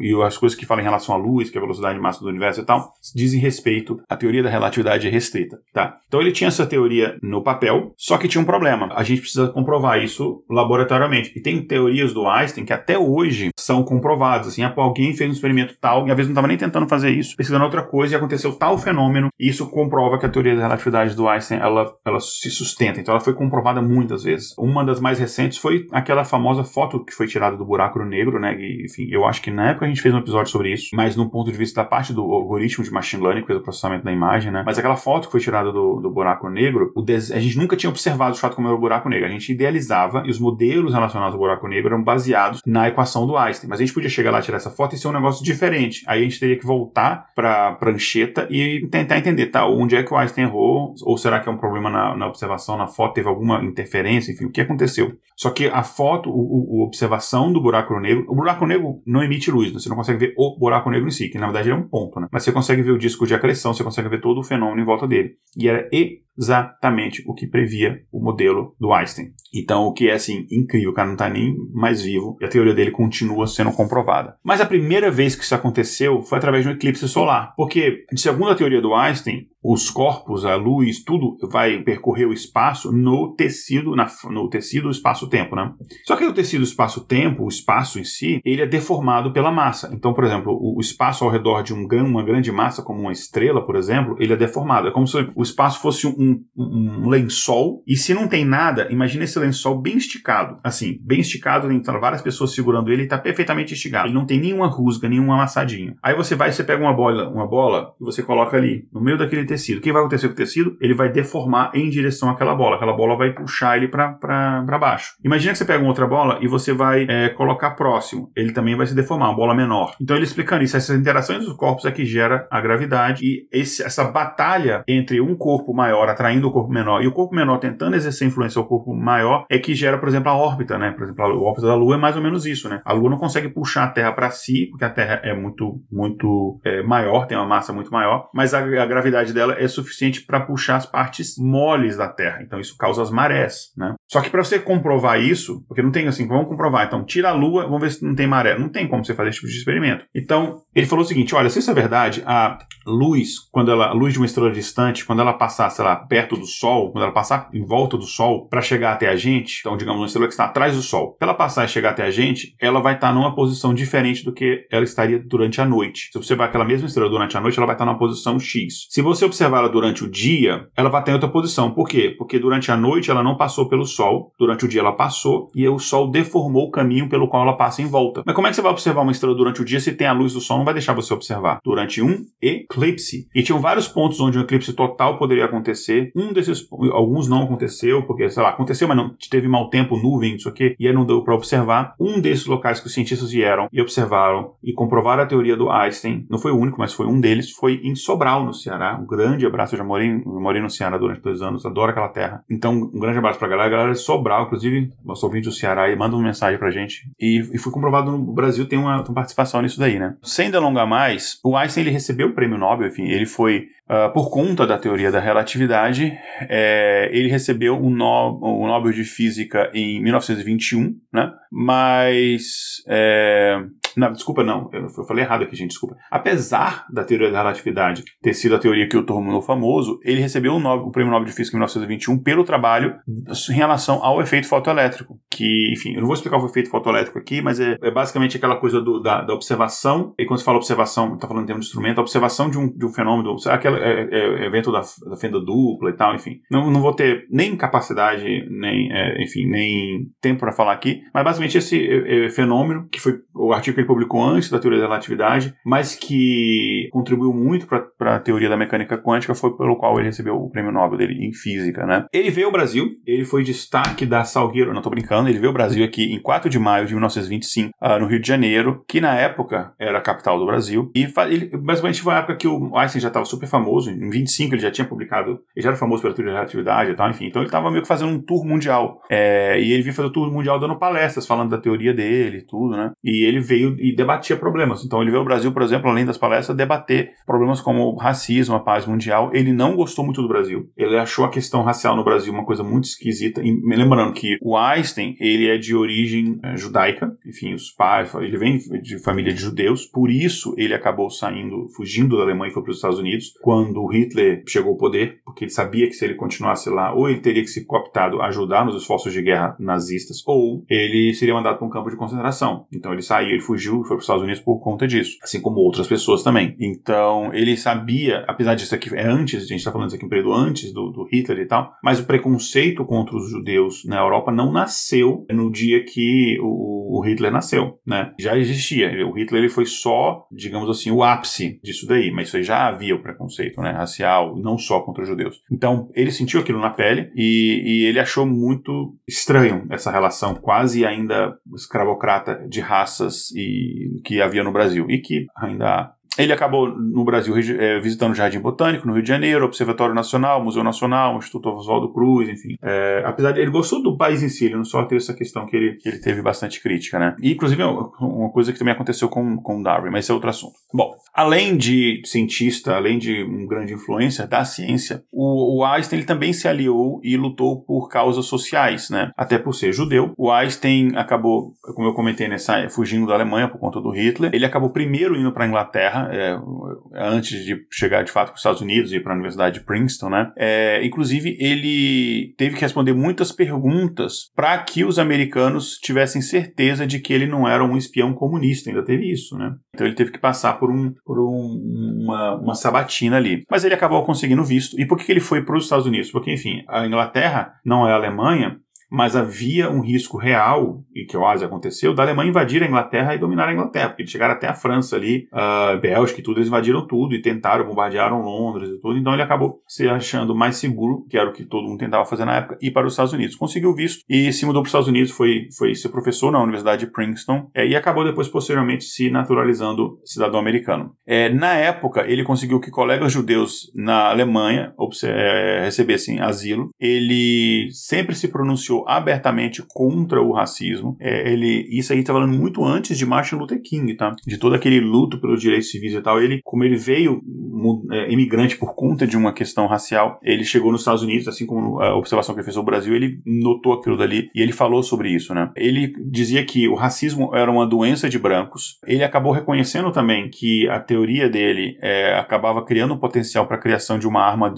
e, as coisas que falam em relação à luz, que é a velocidade de massa do universo e tal, dizem respeito à teoria da relatividade restrita, tá? Então ele tinha essa teoria no papel, só que tinha um problema. A gente precisa comprovar isso laboratoriamente. E tem teorias do Einstein que até hoje são comprovadas. Assim, alguém fez um experimento tal, e às vezes não estava nem tentando fazer isso, pesquisando outra coisa, e aconteceu tal fenômeno, e isso comprova que a teoria da relatividade do Einstein, ela, ela se sustenta. Então ela foi comprovada muitas vezes. Uma das mais recentes foi aquela famosa foto que foi tirada do buraco negro negro, né? E, enfim, eu acho que na época a gente fez um episódio sobre isso, mas no ponto de vista da parte do algoritmo de machine learning, coisa do processamento da imagem, né? Mas aquela foto que foi tirada do, do buraco negro, o des... a gente nunca tinha observado de fato como era o buraco negro. A gente idealizava e os modelos relacionados ao buraco negro eram baseados na equação do Einstein. Mas a gente podia chegar lá, tirar essa foto e ser um negócio diferente. Aí a gente teria que voltar para a prancheta e tentar entender, tá? Onde é que o Einstein errou? Ou será que é um problema na, na observação, na foto? Teve alguma interferência? Enfim, o que aconteceu? Só que a foto, o, o, a observação do buraco negro negro. O buraco negro não emite luz, né? você não consegue ver o buraco negro em si, que na verdade é um ponto, né? Mas você consegue ver o disco de acreção, você consegue ver todo o fenômeno em volta dele. E era exatamente o que previa o modelo do Einstein. Então, o que é assim incrível, o cara não está nem mais vivo e a teoria dele continua sendo comprovada. Mas a primeira vez que isso aconteceu foi através de um eclipse solar, porque segundo a teoria do Einstein, os corpos, a luz, tudo vai percorrer o espaço no tecido, na, no tecido espaço-tempo, né? Só que o tecido espaço-tempo, o espaço em si, ele é deformado pela massa. Então, por exemplo, o, espaço ao redor de um, uma grande massa, como uma estrela, por exemplo, ele é deformado. É como se o espaço fosse um, um, um lençol, e se não tem nada, imagina esse lençol bem esticado, assim, bem esticado, então várias pessoas segurando ele, e está perfeitamente esticado. Ele não tem nenhuma rusga, nenhum amassadinho. Aí você vai, você pega uma bola, uma bola, e você coloca ali, no meio daquele tecido. O que vai acontecer com o tecido? Ele vai deformar em direção àquela bola. Aquela bola vai puxar ele para baixo. Imagina que você pega uma outra bola e você vai é, colocar próximo. Ele também vai se deformar, uma bola menor. Então ele explicando isso, essas interações dos corpos é que gera a gravidade e esse, essa batalha entre um corpo maior atraindo o corpo menor e o corpo menor tentando exercer influência ao corpo maior é que gera, por exemplo, a órbita, né? Por exemplo, a órbita da Lua é mais ou menos isso, né? A Lua não consegue puxar a Terra para si, porque a Terra é muito, muito é, maior, tem uma massa muito maior, mas a, a gravidade dela é suficiente para puxar as partes moles da Terra. Então isso causa as marés, né? Só que para você comprovar isso, porque não tem assim, vamos comprovar, então tira a Lua, vamos ver se não tem maré. Não tem como você fazer esse tipo de experimento. Então, ele falou o seguinte: olha, se isso é verdade, a luz, quando ela, a luz de uma estrela distante, quando ela passar, sei lá, perto do Sol, quando ela passar em volta do Sol para chegar até a gente, então digamos uma estrela que está atrás do Sol, para ela passar e chegar até a gente, ela vai estar numa posição diferente do que ela estaria durante a noite. Se você observar aquela mesma estrela durante a noite, ela vai estar numa posição X. Se você observar ela durante o dia, ela vai estar em outra posição. Por quê? Porque durante a noite ela não passou pelo Sol, durante o dia ela passou e o Sol deformou o caminho pelo qual ela passa em volta. Mas como é que você vai observar uma estrela durante o dia se tem a luz do Sol? Não vai deixar você observar. Durante um eclipse. E tinham vários pontos onde um eclipse total poderia acontecer. Um desses, alguns não aconteceu, porque, sei lá, aconteceu, mas não teve mau tempo, nuvem, isso aqui, e aí não deu para observar. Um desses locais que os cientistas vieram e observaram e comprovaram a teoria do Einstein, não foi o único, mas foi um deles, foi em Sobral, no Ceará. Um grande abraço, eu já morei, morei no Ceará durante dois anos, adoro aquela terra. Então, um grande abraço pra galera, a galera de Sobral, inclusive, nosso ouvinte do Ceará, e manda uma mensagem pra gente. E, e foi comprovado no Brasil, tem uma, uma participação nisso daí, né? Sem delongar mais, o Einstein ele recebeu o prêmio Nobel, enfim, ele foi Uh, por conta da teoria da relatividade, é, ele recebeu o, no, o Nobel de Física em 1921, né? Mas é, não, desculpa, não. Eu, eu, falei errado aqui, gente, desculpa. Apesar da teoria da relatividade ter sido a teoria que o tornou famoso, ele recebeu o, Nobel, o Prêmio Nobel de Física em 1921 pelo trabalho em relação ao efeito fotoelétrico. Que, enfim, eu não vou explicar o efeito fotoelétrico aqui, mas é, é basicamente aquela coisa do, da, da, observação. E quando se fala observação, está falando em termos de instrumento, a observação de um, de um fenômeno, aquele é, é, evento da, da, fenda dupla e tal, enfim. Não, não vou ter nem capacidade, nem, é, enfim, nem tempo para falar aqui, mas basicamente esse é, é, fenômeno, que foi o artigo que publicou antes da teoria da relatividade, mas que contribuiu muito para a teoria da mecânica quântica, foi pelo qual ele recebeu o prêmio Nobel dele em física, né? Ele veio ao Brasil, ele foi destaque da Salgueiro, não estou brincando, ele veio ao Brasil aqui em 4 de maio de 1925, uh, ah, no Rio de Janeiro, que na época era a capital do Brasil, e ele, basicamente foi a época que o Einstein já estava super famoso, em 25 ele já tinha publicado, ele já era famoso pela teoria da relatividade e tal, enfim, então ele estava meio que fazendo um tour mundial, é, e ele veio fazer o tour mundial dando palestras, falando da teoria dele e tudo, né? E ele veio e debatia problemas. Então ele veio ao Brasil, por exemplo, além das palestras, debater problemas como racismo, a paz mundial. Ele não gostou muito do Brasil. Ele achou a questão racial no Brasil uma coisa muito esquisita. E lembrando que o Einstein, ele é de origem é, judaica, enfim, os pais, ele vem de família de judeus, por isso ele acabou saindo, fugindo da Alemanha e foi para os Estados Unidos, quando Hitler chegou ao poder, porque ele sabia que se ele continuasse lá, ou ele teria que ser cooptado a ajudar nos esforços de guerra nazistas, ou ele seria mandado para um campo de concentração. Então ele saiu, ele fugiu, foi para os Estados Unidos por conta disso, assim como outras pessoas também. Então, ele sabia, apesar disso aqui é antes, a gente está falando isso aqui um período antes do, do, Hitler e tal, mas o preconceito contra os judeus na Europa não nasceu no dia que o, o Hitler nasceu, né? Já existia. O Hitler ele foi só, digamos assim, o ápice disso daí, mas isso já havia o preconceito, né, racial, não só contra os judeus. Então, ele sentiu aquilo na pele e, e ele achou muito estranho essa relação quase ainda escravocrata de raças e que havia no Brasil. E que ainda há ele acabou no Brasil é, visitando o Jardim Botânico, no Rio de Janeiro, Observatório Nacional, Museu Nacional, Instituto Oswaldo Cruz, enfim. É, apesar de ele gostou do país em si, ele não só teve essa questão que ele, que ele teve bastante crítica, né? E, inclusive, uma coisa que também aconteceu com, com Darwin, mas esse é outro assunto. Bom, além de cientista, além de um grande influência da ciência, o, o Einstein ele também se aliou e lutou por causas sociais, né? Até por ser judeu. O Einstein acabou, como eu comentei nessa, fugindo da Alemanha por conta do Hitler. Ele acabou primeiro indo para a Inglaterra é, antes de chegar de fato para os Estados Unidos e para a Universidade de Princeton, né? É, inclusive, ele teve que responder muitas perguntas para que os americanos tivessem certeza de que ele não era um espião comunista, ainda teve isso, né? Então ele teve que passar por, um, por um, uma, uma sabatina ali. Mas ele acabou conseguindo visto. E por que ele foi para os Estados Unidos? Porque, enfim, a Inglaterra não é a Alemanha, mas havia um risco real, e que quase aconteceu, da Alemanha invadir a Inglaterra e dominar a Inglaterra, porque eles chegaram até a França ali, a Bélgica e tudo, eles invadiram tudo e tentaram, bombardearam Londres e tudo, então ele acabou se achando mais seguro, que era o que todo mundo tentava fazer na época, ir para os Estados Unidos. Conseguiu visto e se mudou para os Estados Unidos, foi, foi ser professor na Universidade de Princeton é, e acabou depois, posteriormente, se naturalizando cidadão americano. É, na época, ele conseguiu que colegas judeus na Alemanha é, recebessem asilo. Ele sempre se pronunciou abertamente contra o racismo. É, ele, isso aí está falando muito antes de Martin Luther King, tá? De todo aquele luto pelos direitos civis e tal. Ele, como ele veio imigrante por conta de uma questão racial, ele chegou nos Estados Unidos, assim como a observação que ele fez no Brasil, ele notou aquilo dali e ele falou sobre isso, né? Ele dizia que o racismo era uma doença de brancos. Ele acabou reconhecendo também que a teoria dele é, acabava criando um potencial para a criação de uma arma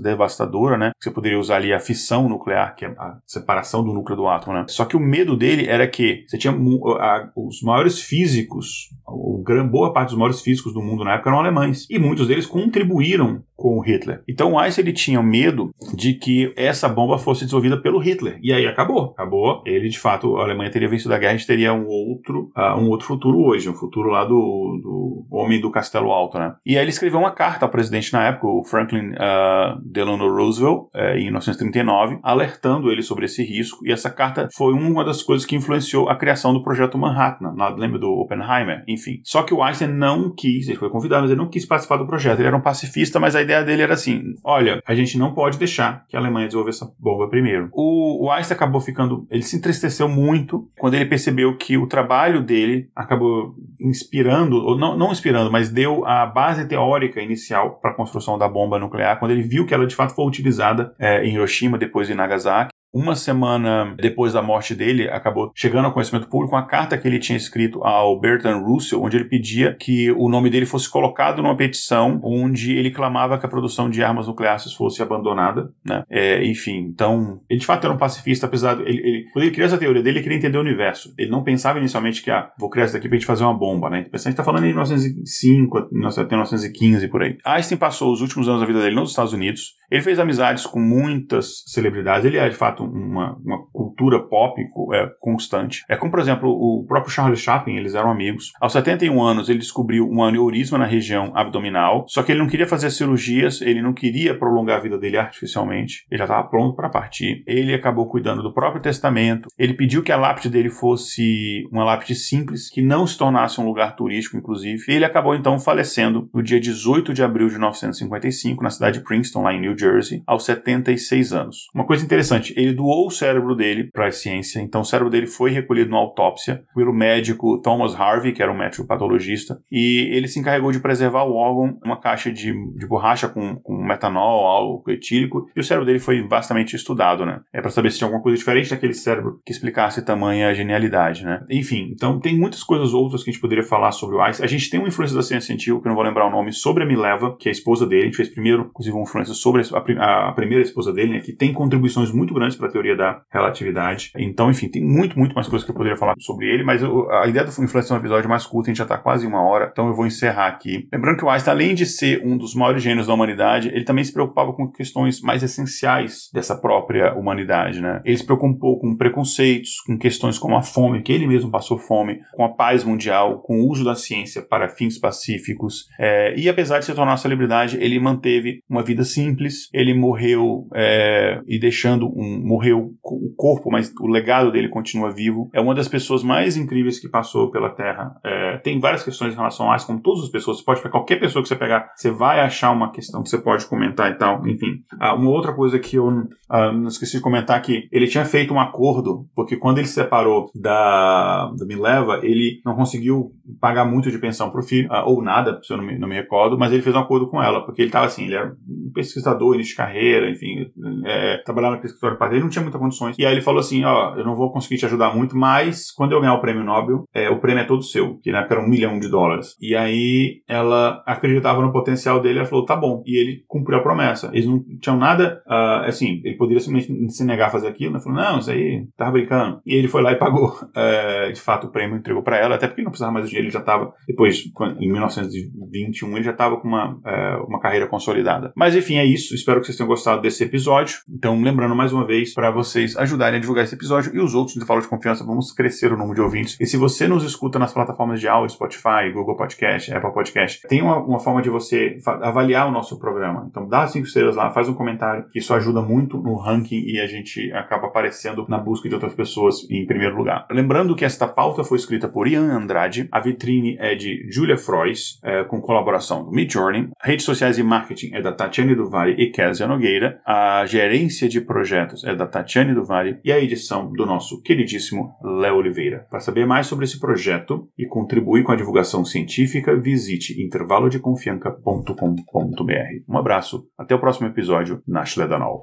devastadora, né? Você poderia usar ali a fissão nuclear, que é a separação do núcleo do átomo, né? Só que o medo dele era que você tinha a, os maiores físicos, o boa parte dos maiores físicos do mundo na época eram alemães, e muitos deles contribuíram com o Hitler. Então o Einstein ele tinha medo de que essa bomba fosse desenvolvida pelo Hitler. E aí acabou. Acabou. Ele, de fato, a Alemanha teria vencido a guerra, a gente teria um outro, uh, um outro futuro hoje, um futuro lá do, do homem do Castelo Alto, né? E aí ele escreveu uma carta ao presidente na época, o Franklin uh, Delano Roosevelt, uh, em 1939, alertando ele sobre esse risco. E essa carta foi uma das coisas que influenciou a criação do projeto Manhattan, lembra do Oppenheimer? Enfim. Só que o Einstein não quis, ele foi convidado, mas ele não quis participar do projeto. Ele era um pacifista, mas a ideia dele era assim: olha, a gente não pode deixar que a Alemanha desenvolva essa bomba primeiro. O, o Einstein acabou ficando. Ele se entristeceu muito quando ele percebeu que o trabalho dele acabou inspirando, ou não, não inspirando, mas deu a base teórica inicial para a construção da bomba nuclear, quando ele viu que ela de fato foi utilizada é, em Hiroshima, depois em Nagasaki uma semana depois da morte dele, acabou chegando ao conhecimento público uma carta que ele tinha escrito ao Bertrand Russell, onde ele pedia que o nome dele fosse colocado numa petição onde ele clamava que a produção de armas nucleares fosse abandonada, né? É, enfim, então, ele de fato era um pacifista, apesar de, ele, ele, quando ele criou essa teoria dele, ele queria entender o universo. Ele não pensava inicialmente que, ah, vou criar isso daqui pra gente fazer uma bomba, né? A gente tá falando em 1905, até 1915, por aí. Einstein passou os últimos anos da vida dele nos Estados Unidos, ele fez amizades com muitas celebridades, ele é de fato uma, uma cultura pop é, constante. É como, por exemplo, o próprio Charles Chaplin, eles eram amigos. Aos 71 anos, ele descobriu um aneurisma na região abdominal, só que ele não queria fazer cirurgias, ele não queria prolongar a vida dele artificialmente, ele já estava pronto para partir. Ele acabou cuidando do próprio testamento, ele pediu que a lápide dele fosse uma lápide simples, que não se tornasse um lugar turístico, inclusive. Ele acabou então falecendo no dia 18 de abril de 1955, na cidade de Princeton, lá em New Jersey. Jersey aos 76 anos. Uma coisa interessante, ele doou o cérebro dele para a ciência, então o cérebro dele foi recolhido na autópsia pelo médico Thomas Harvey, que era um médico patologista, e ele se encarregou de preservar o órgão uma caixa de, de borracha com, com metanol, álcool etílico, e o cérebro dele foi bastante estudado, né? É para saber se tinha alguma coisa diferente daquele cérebro que explicasse tamanha genialidade, né? Enfim, então tem muitas coisas outras que a gente poderia falar sobre o Einstein. A gente tem uma influência da ciência científica, que eu não vou lembrar o nome, sobre a Mileva, que é a esposa dele. A gente fez primeiro, inclusive, uma influência sobre a, a primeira esposa dele, né, que tem contribuições muito grandes para a teoria da relatividade. Então, enfim, tem muito, muito mais coisas que eu poderia falar sobre ele, mas eu, a ideia do influência é um episódio mais curto, a gente já está quase uma hora, então eu vou encerrar aqui. Lembrando que o Einstein, além de ser um dos maiores gênios da humanidade, ele também se preocupava com questões mais essenciais dessa própria humanidade, né? Ele se preocupou com preconceitos, com questões como a fome, que ele mesmo passou fome, com a paz mundial, com o uso da ciência para fins pacíficos. É, e apesar de se tornar uma celebridade, ele manteve uma vida simples, ele morreu é, e deixando um. morreu o corpo, mas o legado dele continua vivo. É uma das pessoas mais incríveis que passou pela Terra. É, tem várias questões em relação a isso, como todas as pessoas. Você pode pegar qualquer pessoa que você pegar, você vai achar uma questão que você pode comentar e tal. Enfim. Ah, uma outra coisa que eu ah, não esqueci de comentar que ele tinha feito um acordo, porque quando ele se separou da, da Mileva, ele não conseguiu pagar muito de pensão pro filho, ah, ou nada, se eu não me, não me recordo, mas ele fez um acordo com ela, porque ele estava assim, ele era um pesquisador, início de carreira enfim, é, trabalhar naquele escritório ele não tinha muitas condições. E aí ele falou assim: ó, eu não vou conseguir te ajudar muito, mas quando eu ganhar o prêmio Nobel, é, o prêmio é todo seu, que na época era um milhão de dólares. E aí ela acreditava no potencial dele, ela falou: tá bom. E ele cumpriu a promessa. Eles não tinham nada, uh, assim, ele poderia simplesmente se negar a fazer aquilo, né? Falou: não, isso aí, tava brincando. E ele foi lá e pagou, uh, de fato, o prêmio, entregou para ela, até porque não precisava mais do dinheiro, ele já estava, depois, em 1921, ele já estava com uma, uh, uma carreira consolidada. Mas enfim, é isso. Espero que vocês tenham gostado desse episódio. Então, lembrando mais uma vez para vocês ajudarem a divulgar esse episódio e os outros de Fala de Confiança, vamos crescer o número de ouvintes. E se você nos escuta nas plataformas de áudio, Spotify, Google Podcast, Apple Podcast, tem uma, uma forma de você avaliar o nosso programa. Então, dá cinco estrelas lá, faz um comentário, que isso ajuda muito no ranking e a gente acaba aparecendo na busca de outras pessoas em primeiro lugar. Lembrando que esta pauta foi escrita por Ian Andrade, a vitrine é de Julia Frois, é, com colaboração do Midjourney, redes sociais e marketing é da Tatiane Duvari e Kézia Nogueira, a gerência de projetos é da Tatiane do Vale e a edição do nosso queridíssimo Léo Oliveira. Para saber mais sobre esse projeto e contribuir com a divulgação científica, visite intervalodeconfianca.com.br. Um abraço, até o próximo episódio na Schledanol.